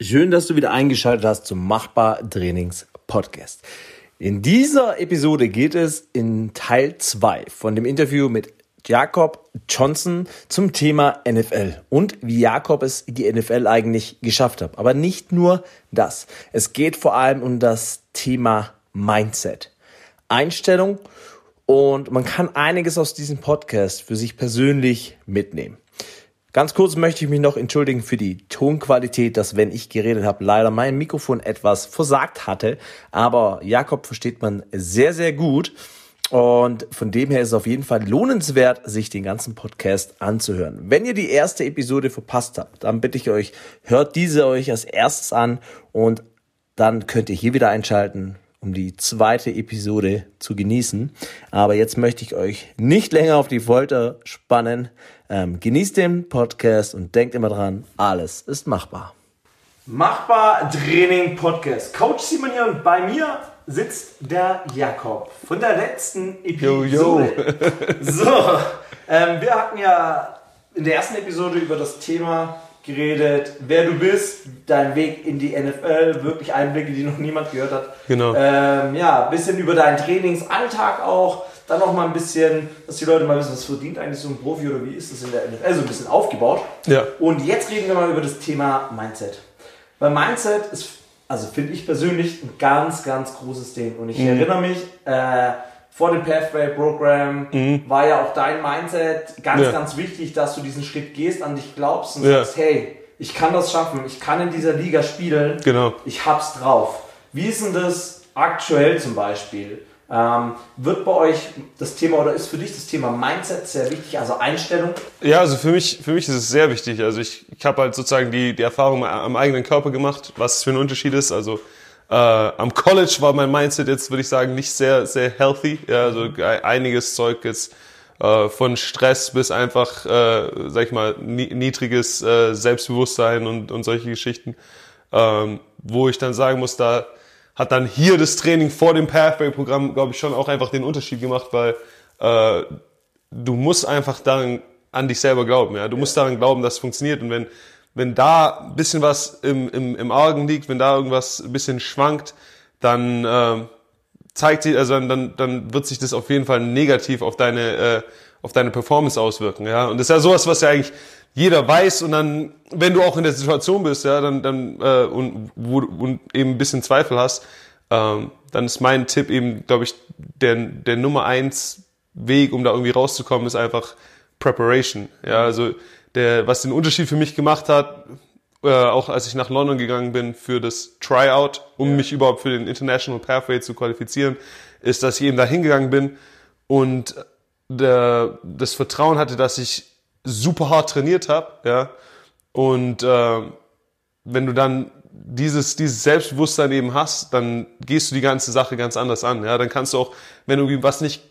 Schön, dass du wieder eingeschaltet hast zum Machbar Trainings Podcast. In dieser Episode geht es in Teil 2 von dem Interview mit Jakob Johnson zum Thema NFL und wie Jakob es die NFL eigentlich geschafft hat. Aber nicht nur das. Es geht vor allem um das Thema Mindset, Einstellung und man kann einiges aus diesem Podcast für sich persönlich mitnehmen. Ganz kurz möchte ich mich noch entschuldigen für die Tonqualität, dass wenn ich geredet habe, leider mein Mikrofon etwas versagt hatte. Aber Jakob versteht man sehr, sehr gut. Und von dem her ist es auf jeden Fall lohnenswert, sich den ganzen Podcast anzuhören. Wenn ihr die erste Episode verpasst habt, dann bitte ich euch, hört diese euch als erstes an und dann könnt ihr hier wieder einschalten, um die zweite Episode zu genießen. Aber jetzt möchte ich euch nicht länger auf die Folter spannen. Ähm, genießt den Podcast und denkt immer dran, alles ist machbar. Machbar Training Podcast. Coach Simon hier und bei mir sitzt der Jakob von der letzten Episode. Yo, yo. so, ähm, wir hatten ja in der ersten Episode über das Thema geredet, wer du bist, dein Weg in die NFL, wirklich Einblicke, die noch niemand gehört hat. Genau. Ähm, ja, bisschen über deinen Trainingsalltag auch dann noch mal ein bisschen, dass die Leute mal wissen, was verdient eigentlich so ein Profi oder wie ist das in der NFL, so ein bisschen aufgebaut. Ja. Und jetzt reden wir mal über das Thema Mindset. Weil Mindset ist, also finde ich persönlich, ein ganz, ganz großes Ding. Und ich mhm. erinnere mich, äh, vor dem Pathway Program mhm. war ja auch dein Mindset ganz, ja. ganz wichtig, dass du diesen Schritt gehst, an dich glaubst und ja. sagst, hey, ich kann das schaffen, ich kann in dieser Liga spielen, genau. ich hab's drauf. Wie ist denn das aktuell zum Beispiel? Ähm, wird bei euch das Thema oder ist für dich das Thema Mindset sehr wichtig, also Einstellung? Ja, also für mich, für mich ist es sehr wichtig. Also ich, ich habe halt sozusagen die, die Erfahrung am eigenen Körper gemacht, was für ein Unterschied ist. Also äh, am College war mein Mindset jetzt, würde ich sagen, nicht sehr, sehr healthy. Ja, also einiges Zeug jetzt äh, von Stress bis einfach, äh, sag ich mal, niedriges äh, Selbstbewusstsein und, und solche Geschichten. Ähm, wo ich dann sagen muss, da hat dann hier das Training vor dem Pathway-Programm, glaube ich, schon auch einfach den Unterschied gemacht, weil äh, du musst einfach daran an dich selber glauben. Ja, du musst daran glauben, dass es funktioniert. Und wenn wenn da ein bisschen was im, im, im Argen liegt, wenn da irgendwas ein bisschen schwankt, dann äh, zeigt sich, also dann, dann wird sich das auf jeden Fall negativ auf deine äh, auf deine Performance auswirken. Ja, und das ist ja sowas, was ja eigentlich jeder weiß und dann, wenn du auch in der Situation bist, ja, dann, dann äh, und, wo, und eben ein bisschen Zweifel hast, ähm, dann ist mein Tipp eben, glaube ich, der, der Nummer eins Weg, um da irgendwie rauszukommen, ist einfach Preparation. Ja, also der, was den Unterschied für mich gemacht hat, äh, auch als ich nach London gegangen bin für das Tryout, um ja. mich überhaupt für den International Pathway zu qualifizieren, ist, dass ich eben da hingegangen bin und der, das Vertrauen hatte, dass ich super hart trainiert habe, ja. Und äh, wenn du dann dieses, dieses Selbstbewusstsein eben hast, dann gehst du die ganze Sache ganz anders an. Ja, dann kannst du auch, wenn du was nicht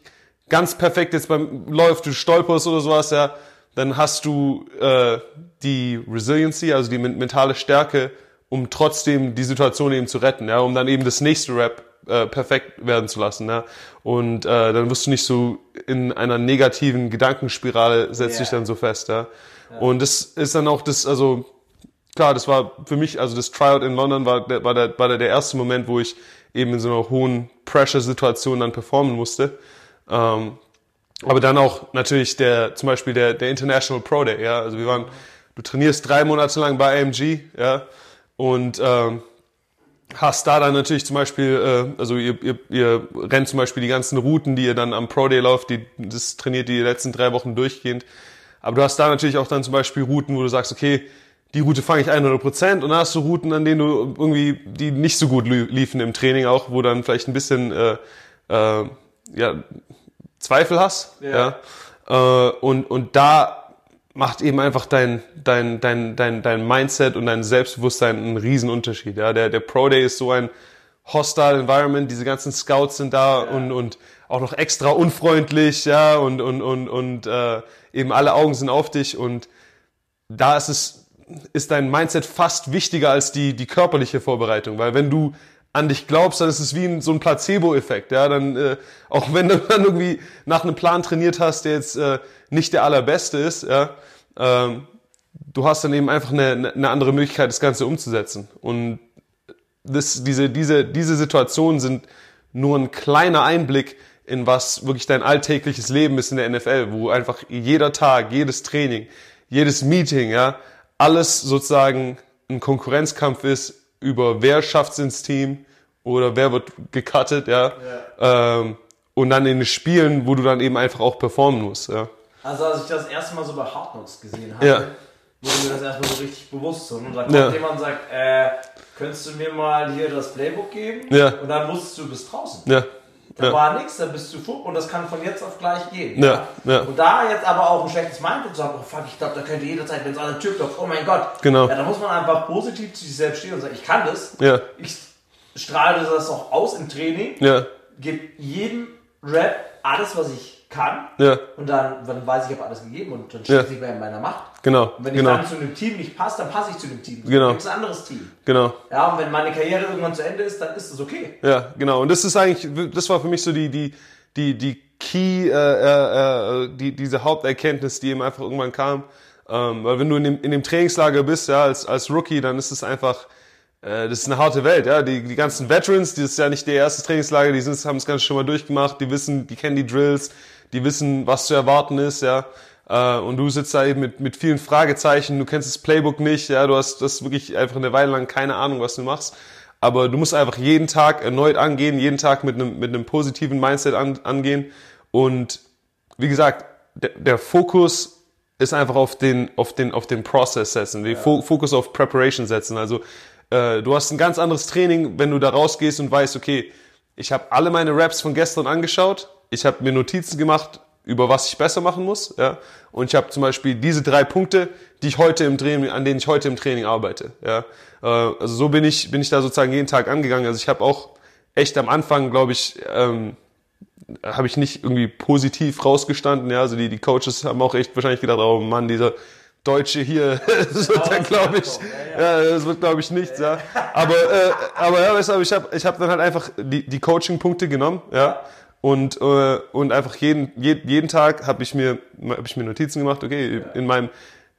ganz perfekt jetzt beim läuft, du stolperst oder sowas, ja, dann hast du äh, die Resiliency, also die mentale Stärke, um trotzdem die Situation eben zu retten, ja, um dann eben das nächste Rap äh, perfekt werden zu lassen. Ja? Und äh, dann wirst du nicht so in einer negativen Gedankenspirale setzt yeah. dich dann so fest. Ja? ja? Und das ist dann auch das, also klar, das war für mich, also das Tryout in London war, der, war, der, war der, der erste Moment, wo ich eben in so einer hohen Pressure-Situation dann performen musste. Ähm, aber dann auch natürlich der, zum Beispiel der, der International Pro Day, ja. Also wir waren, du trainierst drei Monate lang bei AMG, ja. Und ähm, hast da dann natürlich zum Beispiel, äh, also ihr, ihr, ihr rennt zum Beispiel die ganzen Routen, die ihr dann am Pro Day lauft, die, das trainiert die letzten drei Wochen durchgehend. Aber du hast da natürlich auch dann zum Beispiel Routen, wo du sagst, okay, die Route fange ich 100 Prozent und dann hast du Routen, an denen du irgendwie, die nicht so gut liefen im Training auch, wo dann vielleicht ein bisschen, äh, äh, ja, Zweifel hast, ja, ja? Äh, und, und da macht eben einfach dein, dein, dein, dein, dein Mindset und dein Selbstbewusstsein einen riesen Unterschied. Ja? Der, der Pro Day ist so ein hostile Environment, diese ganzen Scouts sind da ja. und, und auch noch extra unfreundlich, ja, und, und, und, und äh, eben alle Augen sind auf dich und da ist es, ist dein Mindset fast wichtiger als die, die körperliche Vorbereitung, weil wenn du an dich glaubst, dann ist es wie ein, so ein Placebo-Effekt. Ja, dann äh, auch wenn du dann irgendwie nach einem Plan trainiert hast, der jetzt äh, nicht der allerbeste ist, ja, ähm, du hast dann eben einfach eine, eine andere Möglichkeit, das Ganze umzusetzen. Und das, diese, diese, diese Situationen sind nur ein kleiner Einblick in was wirklich dein alltägliches Leben ist in der NFL, wo einfach jeder Tag, jedes Training, jedes Meeting, ja, alles sozusagen ein Konkurrenzkampf ist über wer schafft's ins Team oder wer wird gecuttet, ja. ja. Ähm, und dann in den Spielen, wo du dann eben einfach auch performen musst, ja. Also als ich das erste Mal so bei Hard Knocks gesehen habe, ja. wurde mir das erstmal so richtig bewusst. Und dann kommt ja. jemand und sagt, äh, könntest du mir mal hier das Playbook geben? Ja. Und dann wusstest du, bist draußen. Ja. Da ja. war nichts, da bist du fuck und das kann von jetzt auf gleich gehen. Ja. ja. Und da jetzt aber auch ein schlechtes Mindset zu haben, oh fuck, ich glaube, da könnte jederzeit, wenn es an der Tür klopft, oh mein Gott. Genau. Ja, da muss man einfach positiv zu sich selbst stehen und sagen, ich kann das. Ja. Ich strahle das auch aus im Training. Ja. Gebe jedem Rap alles, was ich kann. Ja. Und dann, dann weiß ich, ich habe alles gegeben und dann steht es nicht mehr in meiner Macht. Genau. Und wenn ich genau. dann zu einem Team nicht passe, dann passe ich zu dem Team. Genau. Dann gibt es ein anderes Team. Genau. Ja, und wenn meine Karriere irgendwann zu Ende ist, dann ist es okay. Ja, genau. Und das ist eigentlich, das war für mich so die, die, die, die Key, äh, äh, äh die, diese Haupterkenntnis, die eben einfach irgendwann kam. Ähm, weil wenn du in dem, in dem Trainingslager bist, ja, als, als Rookie, dann ist es einfach, äh, das ist eine harte Welt, ja. Die, die ganzen Veterans, das ist ja nicht der erste Trainingslager, die sind, haben es ganz schon mal durchgemacht, die wissen, die kennen die Drills, die wissen, was zu erwarten ist, ja. Äh, und du sitzt da eben mit, mit vielen Fragezeichen, du kennst das Playbook nicht, ja, du hast das wirklich einfach eine Weile lang keine Ahnung, was du machst. Aber du musst einfach jeden Tag erneut angehen, jeden Tag mit einem, mit einem positiven Mindset an, angehen. Und wie gesagt, der, der Fokus ist einfach auf den, auf den, auf den Process setzen, den ja. Fokus auf Preparation setzen. Also äh, du hast ein ganz anderes Training, wenn du da rausgehst und weißt, okay, ich habe alle meine Raps von gestern angeschaut, ich habe mir Notizen gemacht, über was ich besser machen muss, ja, und ich habe zum Beispiel diese drei Punkte, die ich heute im Training, an denen ich heute im Training arbeite, ja. Äh, also so bin ich, bin ich da sozusagen jeden Tag angegangen. Also ich habe auch echt am Anfang, glaube ich, ähm, habe ich nicht irgendwie positiv rausgestanden, ja. Also die, die Coaches haben auch echt wahrscheinlich gedacht, oh Mann, dieser Deutsche hier, das wird dann glaube ich, ja, das wird glaube ich nichts, ja. Aber, äh, aber ja, weißt du, ich habe ich hab dann halt einfach die, die Coaching-Punkte genommen, ja. Und, äh, und einfach jeden, jeden Tag habe ich mir, hab ich mir Notizen gemacht, okay, in meinem,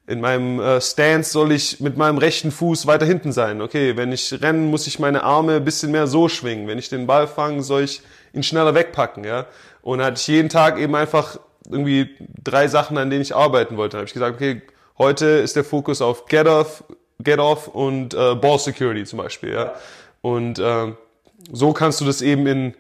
in meinem äh, Stance soll ich mit meinem rechten Fuß weiter hinten sein. Okay, wenn ich rennen, muss ich meine Arme ein bisschen mehr so schwingen. Wenn ich den Ball fange, soll ich ihn schneller wegpacken, ja. Und hatte ich jeden Tag eben einfach irgendwie drei Sachen, an denen ich arbeiten wollte. Habe ich gesagt, okay, heute ist der Fokus auf Get Off, Get Off und äh, Ball Security zum Beispiel, ja. Und äh, so kannst du das eben in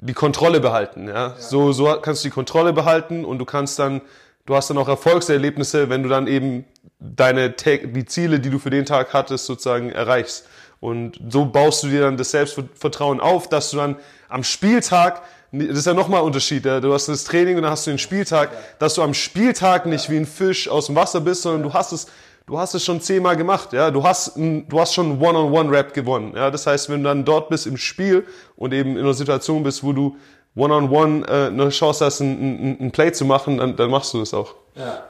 die Kontrolle behalten. Ja? ja? So, so kannst du die Kontrolle behalten und du kannst dann, du hast dann auch Erfolgserlebnisse, wenn du dann eben deine die Ziele, die du für den Tag hattest, sozusagen erreichst. Und so baust du dir dann das Selbstvertrauen auf, dass du dann am Spieltag, das ist ja nochmal ein Unterschied, du hast das Training und dann hast du den Spieltag, dass du am Spieltag nicht wie ein Fisch aus dem Wasser bist, sondern du hast es du hast es schon zehnmal gemacht, ja, du hast, du hast schon One-on-One-Rap gewonnen, ja, das heißt, wenn du dann dort bist im Spiel und eben in einer Situation bist, wo du One-on-One äh, eine Chance hast, ein, ein, ein Play zu machen, dann, dann machst du das auch. Ja.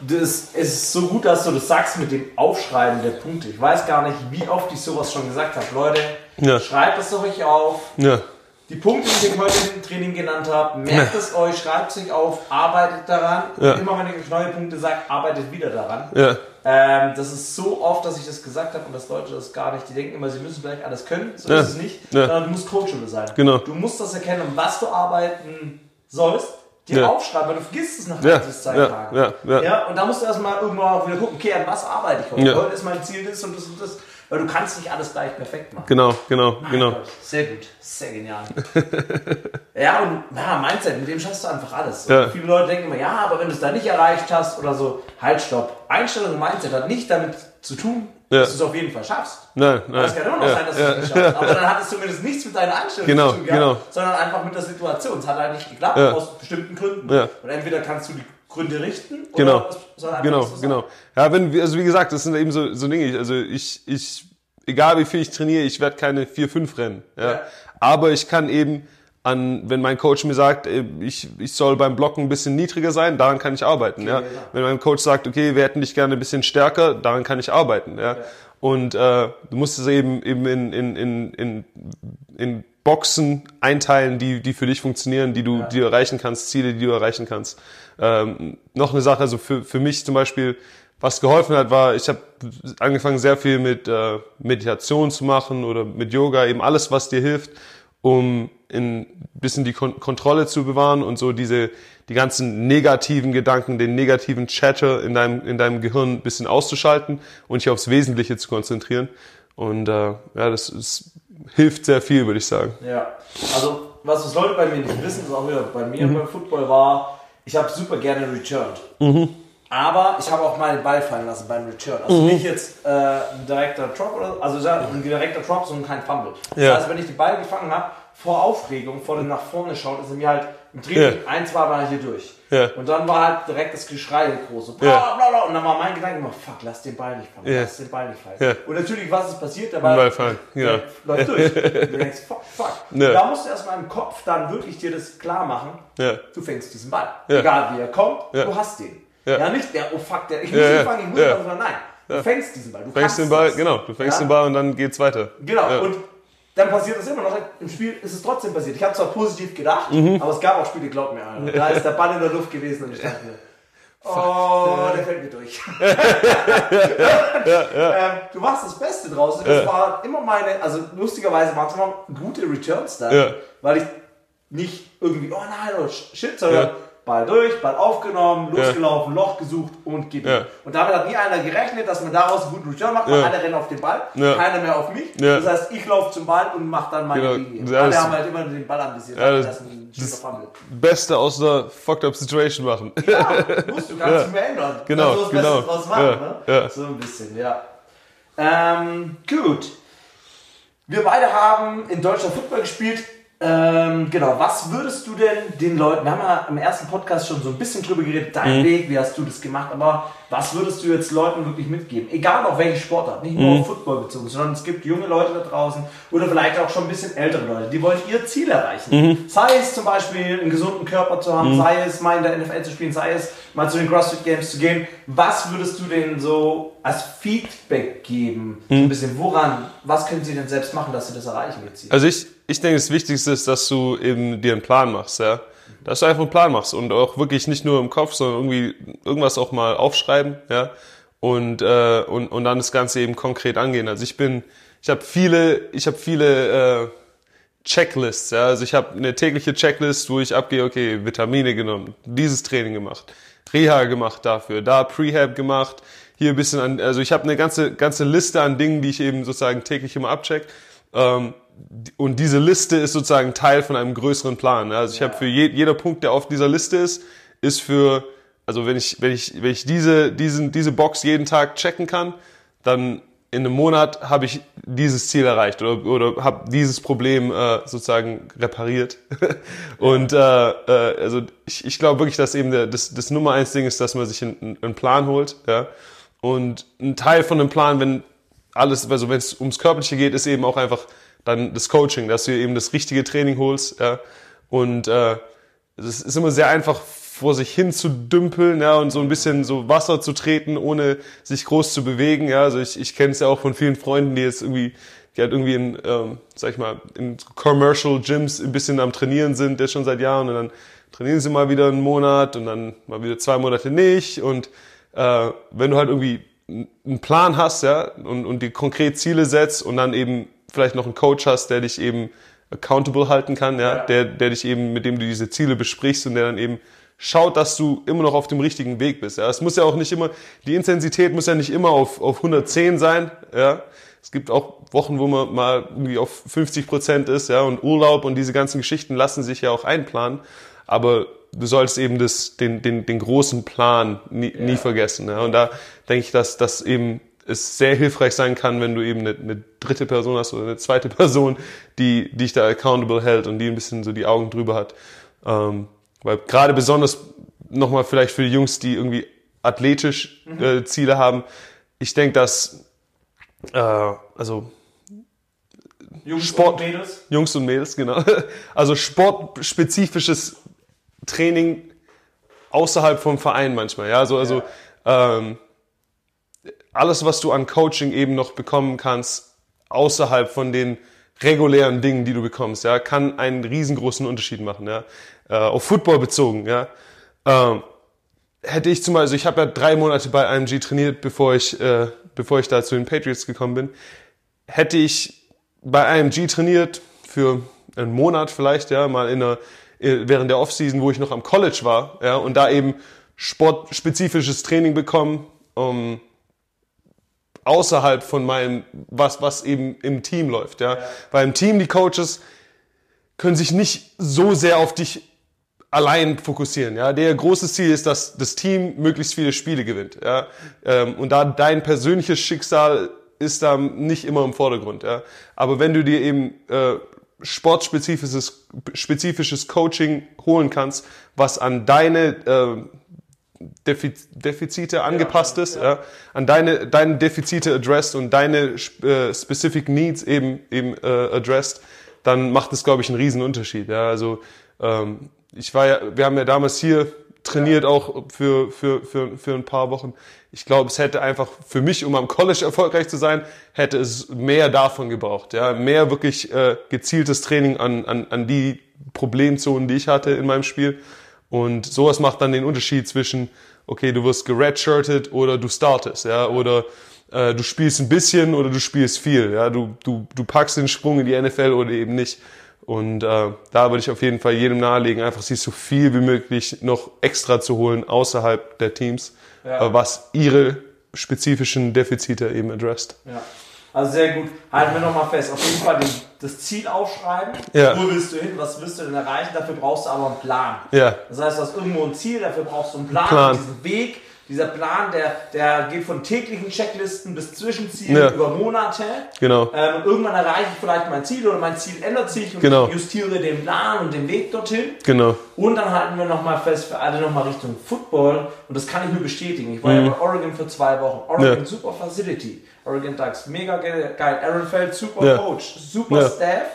Das, es ist so gut, dass du das sagst mit dem Aufschreiben der Punkte. Ich weiß gar nicht, wie oft ich sowas schon gesagt habe. Leute, ja. schreibt es doch euch auf. Ja die Punkte, die ich heute im Training genannt habe, merkt es euch, schreibt es euch auf, arbeitet daran. Ja. Immer wenn ich euch neue Punkte sage, arbeitet wieder daran. Ja. Ähm, das ist so oft, dass ich das gesagt habe und dass Leute das gar nicht, die denken immer, sie müssen gleich alles können. So ja. ist es nicht. Sondern du musst Coachable sein. Genau. Du musst das erkennen, um was du arbeiten sollst dir aufschreiben, weil du vergisst es nach ja. zwei ja. Tagen. Ja. Ja. ja. Und da musst du erstmal irgendwann auch wieder gucken, okay, an was arbeite ich heute? Heute ist mein Ziel das und das und das. Weil du kannst nicht alles gleich perfekt machen. Genau, genau, mein genau. Gott, sehr gut, sehr genial. ja, und ja, Mindset, mit dem schaffst du einfach alles. Ja. Viele Leute denken immer, ja, aber wenn du es da nicht erreicht hast oder so, halt, stopp. Einstellung und Mindset hat nicht damit zu tun, ja. dass du es auf jeden Fall schaffst. Nein, nein. Es kann immer noch ja, sein, dass du es nicht schaffst. Aber dann hat es zumindest nichts mit deiner Einstellung genau, zu tun gehabt, genau. sondern einfach mit der Situation. Es hat halt nicht geklappt, aus bestimmten Gründen. Und entweder kannst du die Gründe richten genau. genau, genau. Ja, wenn, also wie gesagt, das sind eben so, so Dinge. Also ich, ich, egal wie viel ich trainiere, ich werde keine 4-5 rennen. Ja. ja. Aber ich kann eben an, wenn mein Coach mir sagt, äh, ich, ich soll beim Blocken ein bisschen niedriger sein, daran kann ich arbeiten. Okay, ja. ja. Wenn mein Coach sagt, okay, wir hätten dich gerne ein bisschen stärker, daran kann ich arbeiten. Ja. ja. Und äh, du musst es eben eben in, in, in, in, in Boxen einteilen, die, die für dich funktionieren, die du, ja. die du erreichen kannst, Ziele, die du erreichen kannst. Ähm, noch eine Sache, also für, für mich zum Beispiel, was geholfen hat, war, ich habe angefangen sehr viel mit äh, Meditation zu machen oder mit Yoga, eben alles, was dir hilft, um ein bisschen die Kon Kontrolle zu bewahren und so diese die ganzen negativen Gedanken, den negativen Chatter in deinem in deinem Gehirn ein bisschen auszuschalten und dich aufs Wesentliche zu konzentrieren. Und äh, ja, das ist, hilft sehr viel, würde ich sagen. Ja, also was das Leute bei mir nicht wissen, ist auch wieder bei mir mhm. beim Football war, ich habe super gerne returned. Mhm. Aber ich habe auch mal den Ball fallen lassen beim Return. Also mhm. nicht jetzt äh, ein direkter Drop oder also ein direkter Drop, sondern kein Fumble. Das ja. heißt, wenn ich den Ball gefangen habe, vor Aufregung, vor dem nach vorne schaut, ist er mir halt im Training ja. ein, zwei Mal hier durch. Ja. Und dann war halt direkt das Geschrei groß. So, bla, bla, bla, und dann war mein Gedanke immer, fuck, lass den Ball nicht fallen, ja. lass den Ball nicht fallen. Ja. Und natürlich, was ist passiert? Der Ball, Ball fallen. Ja. läuft durch. du denkst, fuck, fuck. Da musst du erstmal im Kopf dann wirklich dir das klar machen, du fängst diesen Ball. Egal wie er kommt, du hast den. Ja. nicht der, oh fuck, der, ich muss ihn fangen, ich muss ihn fangen, nein. Du fängst diesen Ball. Du fängst den Ball, das. genau, du fängst den Ball und dann geht's weiter. Genau, und dann passiert es immer noch. Im Spiel ist es trotzdem passiert. Ich habe zwar positiv gedacht, mhm. aber es gab auch Spiele, glaub mir, Alter. Da ist der Ball in der Luft gewesen und ich dachte mir, Oh, der fällt mir durch. ja, ja. Ähm, du machst das Beste draus. Das war immer meine, also lustigerweise waren es immer gute Returns da, weil ich nicht irgendwie, oh nein, oh shit, sondern Ball durch, Ball aufgenommen, losgelaufen, ja. Loch gesucht und gib ja. Und damit hat nie einer gerechnet, dass man daraus einen guten Return macht, weil ja. alle rennen auf den Ball, keiner mehr auf mich. Das heißt, ich laufe zum Ball und mache dann meine genau. Linie. Alle haben halt immer den Ball anvisiert. Ja, das, das, das Beste aus einer fucked up Situation machen. Ja, musst du gar nicht mehr ändern. Genau, also das genau. Beste draus machen. Ne? So ein bisschen, ja. Ähm, gut. Wir beide haben in Deutschland Football gespielt. Ähm, genau, was würdest du denn den Leuten, wir haben ja im ersten Podcast schon so ein bisschen drüber geredet, dein mhm. Weg, wie hast du das gemacht, aber was würdest du jetzt Leuten wirklich mitgeben? Egal auf welche Sportart, nicht nur mhm. auf Football bezogen, sondern es gibt junge Leute da draußen oder vielleicht auch schon ein bisschen ältere Leute, die wollen ihr Ziel erreichen. Mhm. Sei es zum Beispiel einen gesunden Körper zu haben, mhm. sei es mal in der NFL zu spielen, sei es mal zu den CrossFit Games zu gehen. Was würdest du denen so als Feedback geben? So ein mhm. bisschen, woran, was können sie denn selbst machen, dass sie das erreichen? Also ich, ich denke, das Wichtigste ist, dass du eben dir einen Plan machst, ja. Dass du einfach einen Plan machst und auch wirklich nicht nur im Kopf, sondern irgendwie irgendwas auch mal aufschreiben, ja. Und, äh, und, und dann das Ganze eben konkret angehen. Also ich bin, ich habe viele, ich habe viele äh, Checklists, ja. Also ich habe eine tägliche Checklist, wo ich abgehe, okay, Vitamine genommen, dieses Training gemacht, Reha gemacht dafür, da Prehab gemacht, hier ein bisschen an, also ich habe eine ganze, ganze Liste an Dingen, die ich eben sozusagen täglich immer abcheck. Ähm, und diese Liste ist sozusagen Teil von einem größeren Plan. Also ich ja. habe für je, jeder Punkt, der auf dieser Liste ist, ist für, also wenn ich, wenn ich, wenn ich diese, diesen, diese Box jeden Tag checken kann, dann in einem Monat habe ich dieses Ziel erreicht oder, oder habe dieses Problem äh, sozusagen repariert. und äh, äh, also ich, ich glaube wirklich, dass eben der, das, das Nummer eins Ding ist, dass man sich einen, einen Plan holt. Ja? Und ein Teil von dem Plan, wenn alles, also wenn es ums Körperliche geht, ist eben auch einfach dann das Coaching, dass du eben das richtige Training holst. Ja? Und äh, es ist immer sehr einfach vor sich hin zu dümpeln ja, und so ein bisschen so Wasser zu treten, ohne sich groß zu bewegen. Ja? Also ich, ich kenne es ja auch von vielen Freunden, die jetzt irgendwie die halt irgendwie in, ähm, sag ich mal, in Commercial Gyms ein bisschen am Trainieren sind, der schon seit Jahren und dann trainieren sie mal wieder einen Monat und dann mal wieder zwei Monate nicht und äh, wenn du halt irgendwie einen Plan hast, ja, und, und die konkret Ziele setzt und dann eben vielleicht noch einen Coach hast, der dich eben accountable halten kann, ja, ja. Der, der dich eben, mit dem du diese Ziele besprichst und der dann eben schaut, dass du immer noch auf dem richtigen Weg bist. Ja. Es muss ja auch nicht immer, die Intensität muss ja nicht immer auf, auf 110 sein, ja. Es gibt auch Wochen, wo man mal irgendwie auf 50 Prozent ist, ja, und Urlaub und diese ganzen Geschichten lassen sich ja auch einplanen. Aber du sollst eben das, den, den, den großen Plan nie, ja. nie vergessen. Ja. Und da denke ich, dass das eben es sehr hilfreich sein kann, wenn du eben eine, eine dritte Person hast oder eine zweite Person, die, dich da accountable hält und die ein bisschen so die Augen drüber hat. Ähm, weil gerade besonders nochmal vielleicht für die Jungs, die irgendwie athletisch mhm. äh, Ziele haben, ich denke, dass äh, also Jungs Sport, und Mädels? Jungs und Mädels, genau. Also sportspezifisches Training außerhalb vom Verein manchmal. Ja, also, also ja. Ähm, alles, was du an Coaching eben noch bekommen kannst, außerhalb von den regulären Dingen, die du bekommst, ja, kann einen riesengroßen Unterschied machen, ja, äh, auf Football bezogen, ja. Ähm, hätte ich zum Beispiel, ich habe ja drei Monate bei IMG trainiert, bevor ich, äh, bevor ich da zu den Patriots gekommen bin. Hätte ich bei IMG trainiert für einen Monat vielleicht, ja, mal in einer, während der Offseason, wo ich noch am College war, ja, und da eben sportspezifisches Training bekommen, um, außerhalb von meinem, was, was eben im Team läuft, ja. ja. Weil im Team die Coaches können sich nicht so sehr auf dich allein fokussieren. Ja, der große Ziel ist, dass das Team möglichst viele Spiele gewinnt. Ja, ähm, und da dein persönliches Schicksal ist da nicht immer im Vordergrund. Ja, aber wenn du dir eben äh, sportspezifisches spezifisches Coaching holen kannst, was an deine äh, Defizite angepasst ist, ja, ja. an deine deine Defizite addressed und deine äh, specific needs eben eben äh, addressed, dann macht es glaube ich einen riesen Unterschied. Ja, also ähm, ich war ja, wir haben ja damals hier trainiert auch für, für, für, für ein paar Wochen. Ich glaube, es hätte einfach für mich, um am College erfolgreich zu sein, hätte es mehr davon gebraucht. Ja, mehr wirklich äh, gezieltes Training an, an, an die Problemzonen, die ich hatte in meinem Spiel. Und sowas macht dann den Unterschied zwischen, okay, du wirst geredshirtet oder du startest, ja, oder äh, du spielst ein bisschen oder du spielst viel, ja, du, du, du packst den Sprung in die NFL oder eben nicht. Und äh, da würde ich auf jeden Fall jedem nahelegen, einfach sich so viel wie möglich noch extra zu holen außerhalb der Teams, ja. äh, was ihre spezifischen Defizite eben adresst. Ja. Also sehr gut. Halten wir nochmal fest. Auf jeden Fall den, das Ziel aufschreiben. Ja. Wo willst du hin? Was willst du denn erreichen? Dafür brauchst du aber einen Plan. Ja. Das heißt, du hast irgendwo ein Ziel, dafür brauchst du einen Plan. Plan. Diesen Weg dieser Plan, der, der geht von täglichen Checklisten bis Zwischenzielen ja. über Monate. Genau. Ähm, irgendwann erreiche ich vielleicht mein Ziel oder mein Ziel ändert sich und genau. ich justiere den Plan und den Weg dorthin. Genau. Und dann halten wir nochmal fest für alle nochmal Richtung Football und das kann ich nur bestätigen. Ich war mhm. ja bei Oregon für zwei Wochen. Oregon, ja. super Facility. Oregon Ducks, mega geil. Aaron Feld, super ja. Coach, super Staff.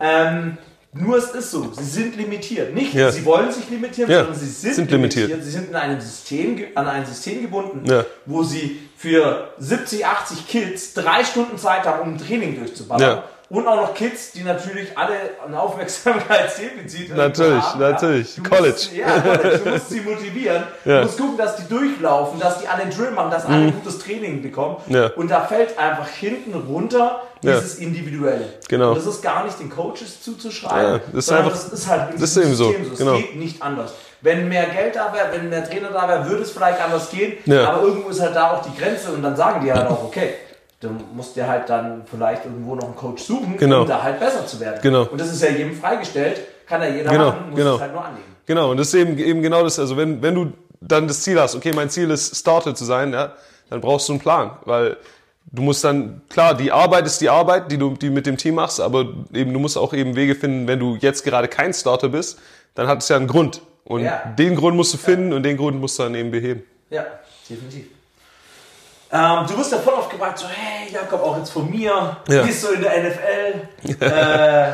Ähm, nur es ist so, sie sind limitiert. Nicht, ja. sie wollen sich limitieren, ja. sondern sie sind, sind limitiert. limitiert. Sie sind in einem System, an ein System gebunden, ja. wo sie für 70, 80 Kids drei Stunden Zeit haben, um ein Training durchzuballern. Und auch noch Kids, die natürlich alle ein Aufmerksamkeitsdefizit haben. Natürlich, natürlich. College. Musst, ja, College. Du musst sie motivieren. Ja. Du musst gucken, dass die durchlaufen, dass die alle Drill machen, dass alle mhm. gutes Training bekommen. Ja. Und da fällt einfach hinten runter dieses ja. Individuelle. Genau. Und das ist gar nicht den Coaches zuzuschreiben, ja, das ist einfach, das ist halt das ist eben so. so. Es genau. geht nicht anders. Wenn mehr Geld da wäre, wenn mehr Trainer da wäre, würde es vielleicht anders gehen. Ja. Aber irgendwo ist halt da auch die Grenze und dann sagen die halt auch, okay, du musst dir halt dann vielleicht irgendwo noch einen Coach suchen, genau. um da halt besser zu werden. Genau. Und das ist ja jedem freigestellt, kann ja jeder genau. machen, muss genau. es halt nur annehmen. Genau, und das ist eben, eben genau das, also wenn, wenn du dann das Ziel hast, okay, mein Ziel ist Starter zu sein, ja, dann brauchst du einen Plan, weil du musst dann, klar, die Arbeit ist die Arbeit, die du die mit dem Team machst, aber eben du musst auch eben Wege finden, wenn du jetzt gerade kein Starter bist, dann hat es ja einen Grund. Und ja. den Grund musst du finden ja. und den Grund musst du dann eben beheben. Ja, definitiv. Ähm, du wirst ja voll oft gefragt, so, hey Jakob, auch jetzt von mir, ja. wie ist so in der NFL? äh,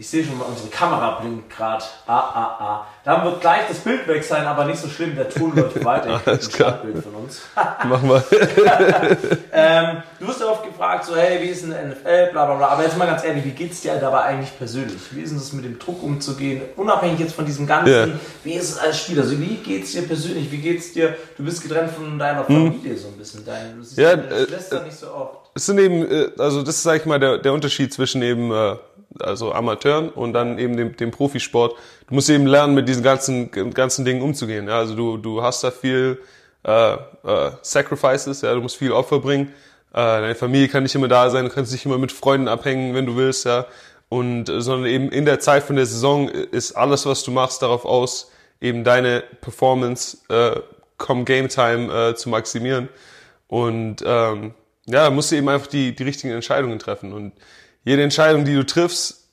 ich sehe schon mal, unsere Kamera blinkt gerade. Ah, ah, ah. Da wird gleich das Bild weg sein, aber nicht so schlimm. Der Ton läuft weiter. Alles klar. Bild von uns. Mach mal. ähm, du wirst ja oft gefragt, so, hey, wie ist der NFL, bla, bla, bla. Aber jetzt mal ganz ehrlich, wie geht's dir dabei eigentlich persönlich? Wie ist es mit dem Druck umzugehen? Unabhängig jetzt von diesem Ganzen. Yeah. Wie ist es als Spieler? Also, wie geht's dir persönlich? Wie geht's dir? Du bist getrennt von deiner hm. Familie hm. so ein bisschen. Dein, du siehst ja, deine Schwester äh, nicht so oft. Es sind eben, äh, also das ist, sag ich mal, der, der Unterschied zwischen eben, äh, also Amateuren und dann eben dem, dem Profisport. Du musst eben lernen, mit diesen ganzen, ganzen Dingen umzugehen. Ja? Also du, du hast da viel äh, äh, Sacrifices, ja, du musst viel Opfer bringen. Äh, deine Familie kann nicht immer da sein, du kannst nicht immer mit Freunden abhängen, wenn du willst, ja. Und äh, sondern eben in der Zeit von der Saison ist alles, was du machst, darauf aus, eben deine Performance äh, come Game Time äh, zu maximieren. Und ähm, ja, musst du eben einfach die, die richtigen Entscheidungen treffen. Und jede Entscheidung, die du triffst,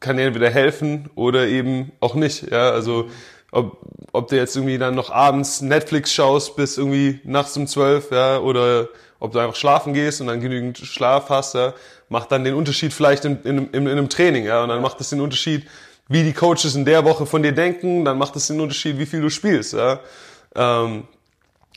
kann dir entweder helfen oder eben auch nicht. Ja, also ob, ob du jetzt irgendwie dann noch abends Netflix schaust bis irgendwie nachts um zwölf, ja, oder ob du einfach schlafen gehst und dann genügend Schlaf hast, ja, macht dann den Unterschied vielleicht in, in, in, in einem Training, ja, und dann macht es den Unterschied, wie die Coaches in der Woche von dir denken, dann macht es den Unterschied, wie viel du spielst, ja. Ähm,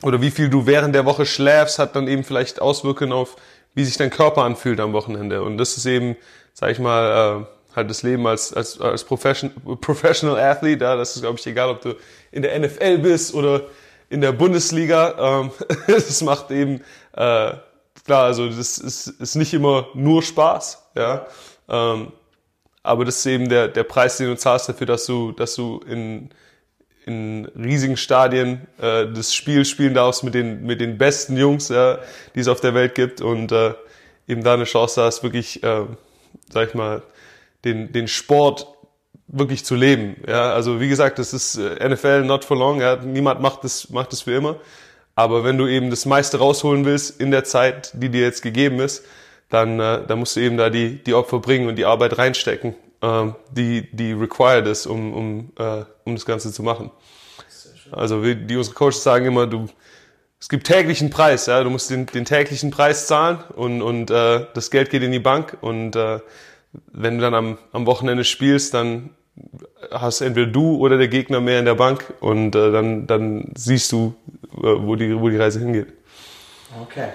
oder wie viel du während der Woche schläfst, hat dann eben vielleicht Auswirkungen auf wie sich dein Körper anfühlt am Wochenende. Und das ist eben, sag ich mal, äh, halt das Leben als, als, als Profession, Professional Athlete. Ja, das ist, glaube ich, egal, ob du in der NFL bist oder in der Bundesliga. Ähm, das macht eben, äh, klar, also das ist, ist nicht immer nur Spaß, ja. Ähm, aber das ist eben der, der Preis, den du zahlst dafür, dass du, dass du in, in riesigen Stadien äh, das Spiel spielen darfst mit den, mit den besten Jungs, ja, die es auf der Welt gibt und äh, eben da eine Chance hast, wirklich, äh, sag ich mal, den, den Sport wirklich zu leben. Ja, also wie gesagt, das ist äh, NFL not for long. Ja, niemand macht das, macht das für immer. Aber wenn du eben das meiste rausholen willst in der Zeit, die dir jetzt gegeben ist, dann, äh, dann musst du eben da die, die Opfer bringen und die Arbeit reinstecken, äh, die, die required ist, um, um, äh, um das Ganze zu machen. Also wie die unsere Coaches sagen immer, du, es gibt täglichen Preis, ja, du musst den, den täglichen Preis zahlen und, und äh, das Geld geht in die Bank und äh, wenn du dann am, am Wochenende spielst, dann hast entweder du oder der Gegner mehr in der Bank und äh, dann, dann siehst du, äh, wo, die, wo die Reise hingeht. Okay.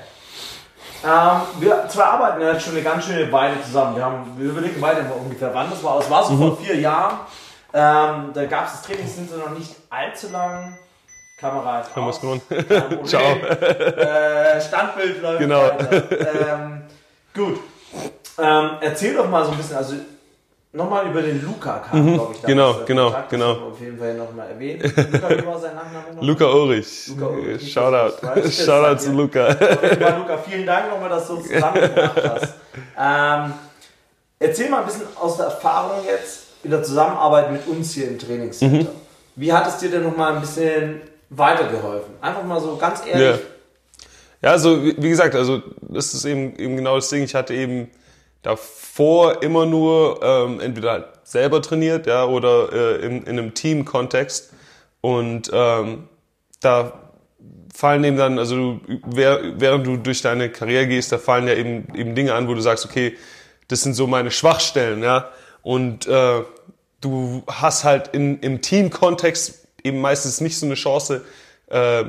Ähm, wir zwei arbeiten ja jetzt schon eine ganz schöne Weile zusammen. Wir, haben, wir überlegen weiter ungefähr, wann das war. Es war so mhm. vor vier Jahren. Ähm, da gab es das Training, sind sie noch nicht allzu lang. Kamera ist aus. Ciao. Äh, Standbild läuft genau. weiter. Ähm, gut. Ähm, erzähl doch mal so ein bisschen, also nochmal über den Luca kam, mhm, glaube ich. Genau, genau, Kontakt, genau. auf jeden Fall nochmal erwähnt. Luca, wie war sein Nachname noch? Luca Ulrich. Luca Ulrich. Shoutout. Shoutout zu Luca. Mal, Luca, vielen Dank nochmal, dass du uns zusammengebracht hast. Ähm, erzähl mal ein bisschen aus der Erfahrung jetzt in der Zusammenarbeit mit uns hier im Trainingscenter. Mhm. Wie hat es dir denn nochmal ein bisschen weitergeholfen? Einfach mal so ganz ehrlich. Ja. Ja, also wie gesagt, also das ist eben, eben genau das Ding. Ich hatte eben davor immer nur ähm, entweder selber trainiert, ja, oder äh, in, in einem Team-Kontext. Und ähm, da fallen eben dann, also während du durch deine Karriere gehst, da fallen ja eben, eben Dinge an, wo du sagst, okay, das sind so meine Schwachstellen, ja. Und äh, du hast halt in, im Team-Kontext eben meistens nicht so eine Chance, äh,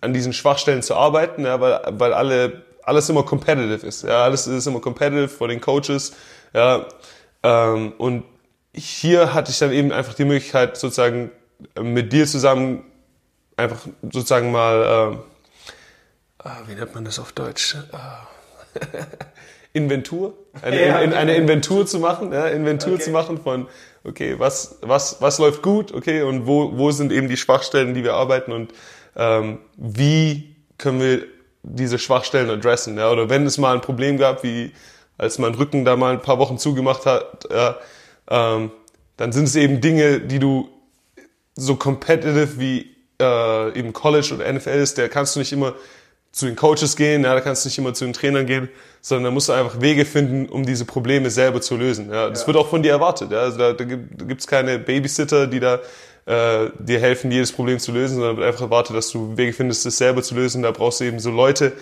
an diesen Schwachstellen zu arbeiten, ja, weil, weil alle alles immer competitive ist. Ja, alles ist immer competitive vor den Coaches. Ja, ähm, und hier hatte ich dann eben einfach die Möglichkeit, sozusagen mit dir zusammen einfach sozusagen mal, äh, wie nennt man das auf Deutsch? Ah. Inventur, eine, ja, in, eine Inventur zu machen, ja, Inventur okay. zu machen von, okay, was, was, was läuft gut, okay, und wo, wo sind eben die Schwachstellen, die wir arbeiten und ähm, wie können wir diese Schwachstellen adressen. Ja? Oder wenn es mal ein Problem gab, wie als mein Rücken da mal ein paar Wochen zugemacht hat, ja, ähm, dann sind es eben Dinge, die du so competitive wie äh, eben College oder NFL ist, da kannst du nicht immer zu den Coaches gehen, ja, da kannst du nicht immer zu den Trainern gehen, sondern da musst du einfach Wege finden, um diese Probleme selber zu lösen. Ja. Das ja. wird auch von dir erwartet. Ja. Also da, da gibt es keine Babysitter, die da äh, dir helfen, jedes Problem zu lösen, sondern wird einfach erwartet, dass du Wege findest, das selber zu lösen. Da brauchst du eben so Leute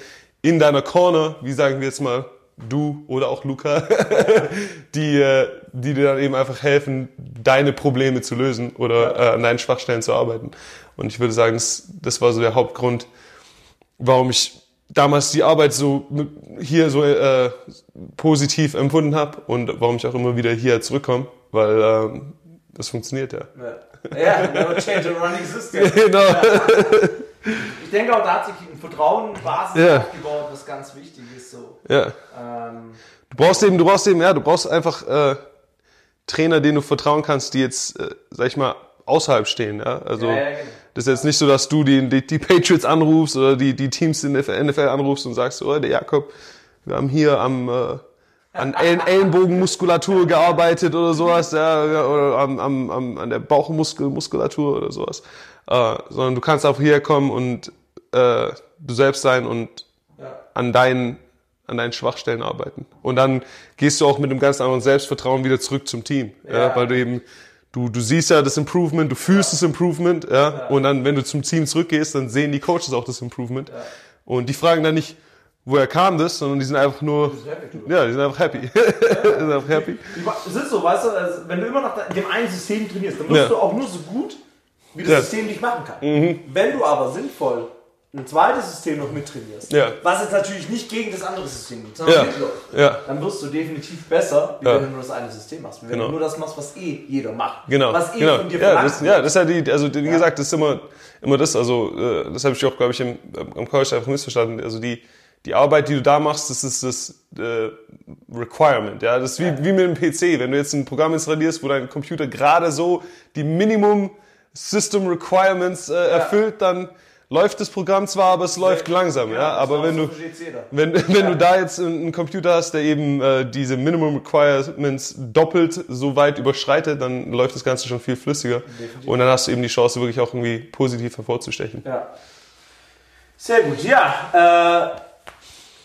in deiner Corner, wie sagen wir jetzt mal, du oder auch Luca, die, äh, die dir dann eben einfach helfen, deine Probleme zu lösen oder äh, an deinen Schwachstellen zu arbeiten. Und ich würde sagen, das, das war so der Hauptgrund, warum ich damals die Arbeit so hier so äh, positiv empfunden habe und warum ich auch immer wieder hier zurückkomme, weil äh, das funktioniert ja. ja. No change a running system. Genau. Ja. Ich denke auch, da hat sich ein Vertrauen, Basis ja. aufgebaut, was ganz wichtig ist. So. Ja. Ähm, du brauchst eben, du brauchst eben, ja, du brauchst einfach äh, Trainer, denen du vertrauen kannst, die jetzt, äh, sag ich mal, außerhalb stehen. Ja? Also ja, ja, genau. das ist jetzt nicht so, dass du die, die, die Patriots anrufst oder die, die Teams in der NFL anrufst und sagst, oh, der Jakob, wir haben hier am äh, an Ellenbogenmuskulatur gearbeitet oder sowas, ja, oder am, am, am, an der Bauchmuskulatur oder sowas. Äh, sondern du kannst auch hier kommen und äh, du selbst sein und ja. an deinen an deinen Schwachstellen arbeiten. Und dann gehst du auch mit einem ganz anderen Selbstvertrauen wieder zurück zum Team, ja. ja weil du eben du du siehst ja das Improvement, du fühlst ja. das Improvement, ja, und dann wenn du zum Team zurückgehst, dann sehen die Coaches auch das Improvement. Und die fragen dann nicht, woher kam das, sondern die sind einfach nur, die ja, die sind einfach happy. die sind einfach happy. Es ist so, weißt du, also wenn du immer nach dem einen System trainierst, dann wirst ja. du auch nur so gut, wie das ja. System dich machen kann. Mhm. Wenn du aber sinnvoll ein zweites System noch mittrainierst, Ja. was jetzt natürlich nicht gegen das andere System geht, sondern Ja. mitläuft, Ja. dann wirst du definitiv besser, wie Ja. wenn du nur das eine System machst. Wenn Genau. du nur das machst, was eh jeder macht. Genau, Was eh genau. von dir ja, verlangt das, ja, das ist ja die, also wie gesagt, das ist immer, immer das, also äh, das habe ich auch, glaube ich, im, am College einfach missverstanden. Also die, die Arbeit, die du da machst, das ist das äh, Requirement. Ja, das ist wie, wie mit dem PC. Wenn du jetzt ein Programm installierst, wo dein Computer gerade so die Minimum System Requirements äh, erfüllt, dann läuft das Programm zwar, aber es läuft langsam. Ja, aber wenn du wenn, wenn du da jetzt einen Computer hast, der eben äh, diese Minimum Requirements doppelt so weit überschreitet, dann läuft das Ganze schon viel flüssiger. Und dann hast du eben die Chance, wirklich auch irgendwie positiv hervorzustechen. Ja. Sehr gut. Ja, äh,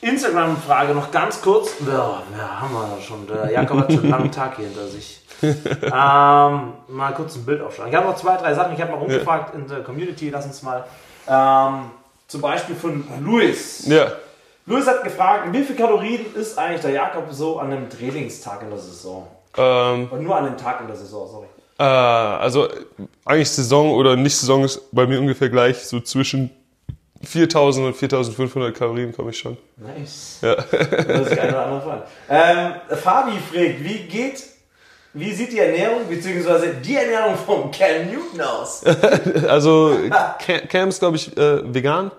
Instagram-Frage noch ganz kurz. Ja, ja, haben wir schon. Der Jakob hat schon einen langen Tag hier hinter sich. ähm, mal kurz ein Bild aufschlagen. Ich habe noch zwei, drei Sachen. Ich habe mal rumgefragt in der Community. Lass uns mal. Ähm, zum Beispiel von Luis. Ja. Luis hat gefragt, wie viel Kalorien ist eigentlich der Jakob so an einem Trainingstag in der Saison? Ähm, Und nur an dem Tag in der Saison, sorry. äh, also eigentlich Saison oder nicht Saison ist bei mir ungefähr gleich. So zwischen 4000 und 4500 Kalorien komme ich schon. Nice. Ja. Das ist eine oder andere Frage. Ähm, Fabi fragt, wie geht, wie sieht die Ernährung bzw. die Ernährung von Ken Newton aus? Also Cam, Cam ist, glaube ich, äh, vegan.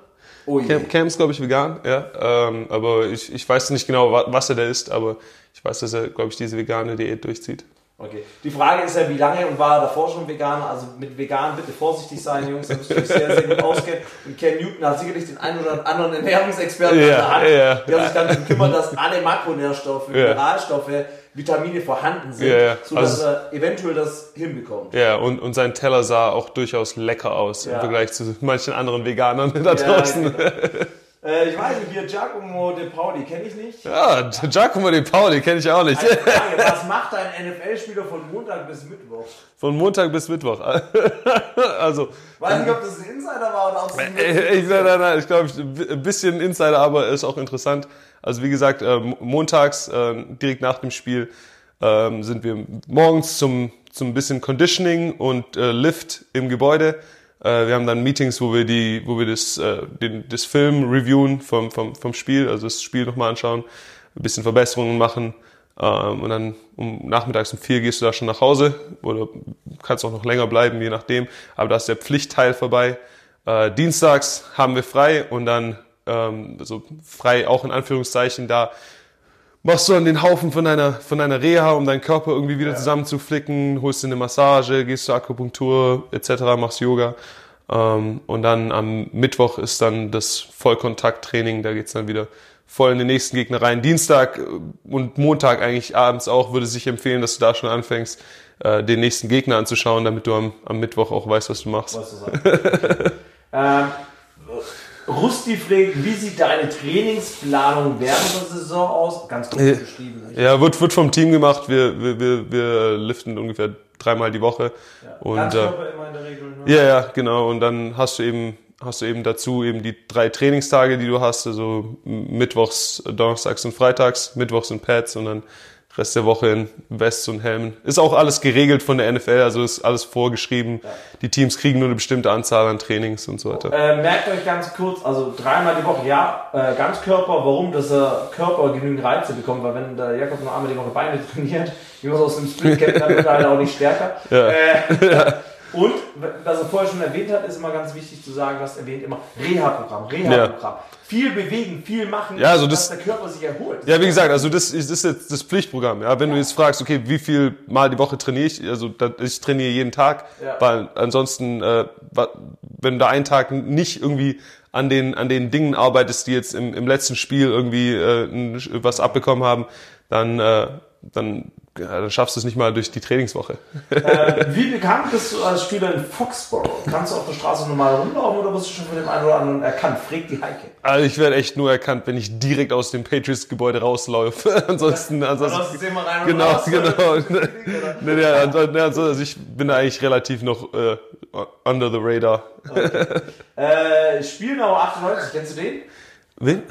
Oh je. Cam, Cam ist, glaube ich, vegan, ja. Ähm, aber ich, ich weiß nicht genau, wa- was er da isst, aber ich weiß, dass er, glaube ich, diese vegane Diät durchzieht. Okay. Die Frage ist ja, wie lange und war er davor schon Veganer? Also mit vegan bitte vorsichtig sein, Jungs, das sich sehr, sehr gut auskennt. Und Ken Newton hat sicherlich den einen oder anderen Ernährungsexperten Ja, an der Hand, ja. der sich dann kümmert, dass alle Makronährstoffe, Ja. Mineralstoffe, Vitamine vorhanden sind, Ja, ja. sodass Also- er eventuell das hinbekommt. Ja, und, und sein Teller sah auch durchaus lecker aus Ja. im Vergleich zu manchen anderen Veganern da draußen. genau. äh, ich weiß nicht, hier Giacomo De Pauli kenne ich nicht. Ja, Giacomo De Pauli kenne ich auch nicht. Eine Frage, was macht ein NFL-Spieler von Montag bis Mittwoch? Von Montag bis Mittwoch. Also, Weiß nicht, ob das ein Insider war oder ob es ein Äh, Ich, nein, nein, nein, ich glaube, ein bisschen Insider, aber ist auch interessant. Also wie gesagt, äh, montags, äh, direkt nach dem Spiel, ähm, sind wir morgens zum, zum bisschen Conditioning und äh, Lift im Gebäude. Äh, wir haben dann Meetings, wo wir die, wo wir das, äh, den, das Film reviewen vom, vom, vom Spiel, also das Spiel nochmal anschauen, ein bisschen Verbesserungen machen. Ähm, und dann um nachmittags um vier gehst du da schon nach Hause oder kannst auch noch länger bleiben, je nachdem. Aber da ist der Pflichtteil vorbei. Äh, dienstags haben wir frei und dann also frei auch in Anführungszeichen da machst du dann den Haufen von deiner von deiner Reha, um deinen Körper irgendwie wieder zusammenzuflicken, holst dir eine Massage, gehst zur Akupunktur etc., machst Yoga. Ähm, und dann am Mittwoch ist dann das Vollkontakttraining, da geht's dann wieder voll in den nächsten Gegner rein. Dienstag äh, und Montag eigentlich abends auch würde sich empfehlen, dass du da schon anfängst, äh, den nächsten Gegner anzuschauen, damit du am, am Mittwoch auch weißt, was du machst. was du ähm, Rusti fragt, wie sieht deine Trainingsplanung während der Saison aus? Ganz kurz Äh, beschrieben. Ja, wird, wird vom Team gemacht. Wir, wir, wir, wir liften ungefähr dreimal die Woche. Und, Ganz äh, immer in der Regel. Ne? ja, ja, genau. Und dann hast du eben, hast du eben dazu eben die drei Trainingstage, die du hast. Also Mittwochs, Donnerstags und Freitags. Mittwochs in Pads und dann Rest der Woche in Wests und Helmen. Ist auch alles geregelt von der NFL, also ist alles vorgeschrieben. Die Teams kriegen nur eine bestimmte Anzahl an Trainings und so weiter. Äh, merkt euch ganz kurz, also dreimal die Woche, ja, äh, Ganzkörper, warum? Dass der Körper genügend Reize bekommt, weil wenn der Jakob nur einmal die Woche Beine trainiert, wie man es aus dem kennt, dann wird er halt auch nicht stärker. Ja. Äh, und, was er vorher schon erwähnt hat, ist immer ganz wichtig zu sagen, was erwähnt immer, Reha-Programm, Reha-Programm. Viel bewegen, viel machen, Ja, also dass das- der Körper sich erholt. Ja, wie gesagt, also das ist, das ist jetzt das Pflichtprogramm. Ja, wenn du jetzt fragst, okay, wie viel Mal die Woche trainiere ich? Also das, ich trainiere jeden Tag, Ja. weil ansonsten, äh, wenn du da einen Tag nicht irgendwie an den an den Dingen arbeitest, die jetzt im, im letzten Spiel irgendwie äh, was abbekommen haben, dann äh, dann, ja, dann schaffst du es nicht mal durch die Trainingswoche. Äh, wie bekannt bist du als Spieler in Foxborough? Kannst du auf der Straße normal rumlaufen oder wirst du schon von dem einen oder anderen erkannt? Frag die Heike. Also ich werde echt nur erkannt, wenn ich direkt aus dem Patriots-Gebäude rauslaufe. ansonsten, ansonsten Ansonsten sehen wir rein und Genau, raus. genau. nee, nee, also, also ich bin da eigentlich relativ noch äh, under the radar. Äh, Spielnauer 98, kennst du den? Wen?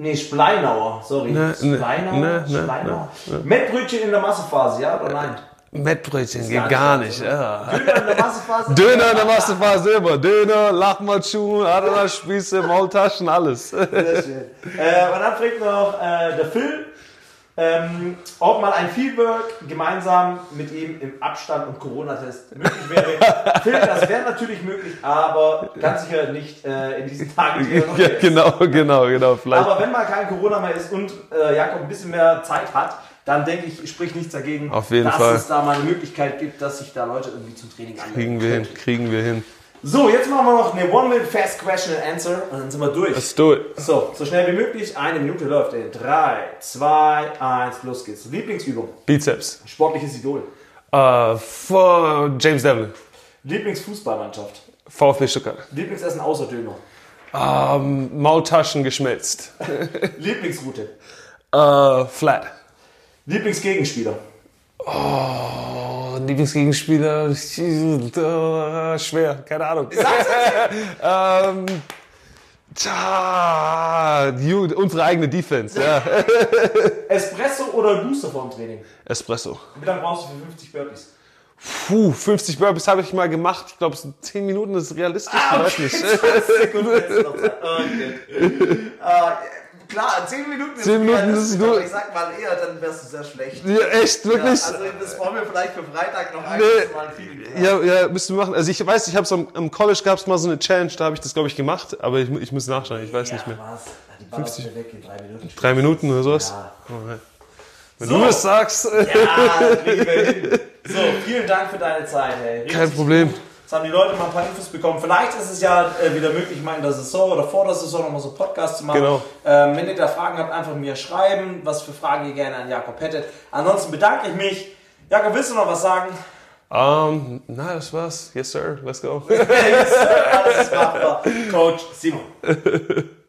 Nee, Spleinauer, sorry. Ne, ne, Spleinauer? ne, ne, Spleinauer? Mettbrötchen in der Massephase, ja oder nein? Mettbrötchen geht gar nicht. Ja. Döner in der Massephase. Döner, machst du fast immer. Döner, Lachmatschuh, Ananas-Spieße, Maultaschen, alles. Sehr schön. Äh, und dann fragt noch äh, der Phil, ähm, ob mal ein Fieldwork gemeinsam mit ihm im Abstand und Corona-Test möglich wäre. Phil, das wäre natürlich möglich, aber ganz sicher nicht äh, in diesen Tagen. die Ja, genau, genau, genau. Vielleicht. Aber wenn mal kein Corona mehr ist und äh, Jakob ein bisschen mehr Zeit hat, dann denke ich, spricht nichts dagegen, dass Fall. es da mal eine Möglichkeit gibt, dass sich da Leute irgendwie zum Training anmelden. kriegen wir hin, kriegen wir hin. So, jetzt machen wir noch eine One-Minute-Fast Question and Answer und dann sind wir durch. Let's do it. So, so schnell wie möglich. Eine Minute läuft in 3, 2, 1, los geht's. Lieblingsübung, Bizeps. sportliches Idol, Äh, vor James Devlin. Lieblingsfußballmannschaft, VfB Stuttgart. Lieblingsessen außer Döner, Ähm, Maultaschen geschmelzt. Lieblingsroute, Äh, flat. Lieblingsgegenspieler, Oh, Lieblingsgegenspieler. Äh, schwer, keine Ahnung. ähm, tja, die, unsere eigene Defense, ja. Espresso oder Booster vorm Training? Espresso. Wie lange brauchst du für 50 Burpees? Puh, 50 Burpees habe ich mal gemacht. Ich glaube, so 10 Minuten ist realistisch. Ah, Ich weiß nicht. 20 Sekunden jetzt noch Zeit. Okay. Klar, 10 Minuten ist 10 Minuten ist nur- aber Ich sag mal eher, dann wärst du sehr schlecht. Ja, echt, Ja, wirklich? also das brauchen wir vielleicht für Freitag noch ein, Nee. mal ein Feeling. Ja, ja, müssen wir machen. Also ich weiß, ich habe es am, am College gab es mal so eine Challenge, da habe ich das glaube ich gemacht, aber ich, ich muss nachschauen, ich weiß nicht mehr. Was? Die Bar 50. ist weg in drei Minuten. Drei Minuten oder sowas? Ja. Wenn So. du es sagst. Ja, kriegen wir hin. So, vielen Dank für deine Zeit. Hey. Richtig Kein Problem. Gut. Jetzt haben die Leute mal ein paar Infos bekommen. Vielleicht ist es ja äh, wieder möglich, mal in der Saison oder vor der Saison nochmal so einen Podcast zu machen. Genau. Ähm, wenn ihr da Fragen habt, einfach mir schreiben, was für Fragen ihr gerne an Jakob hättet. Ansonsten bedanke ich mich. Jakob, willst du noch was sagen? Ähm, na, das war's. Yes, sir. Let's go. Alles ist machbar. Coach Simon.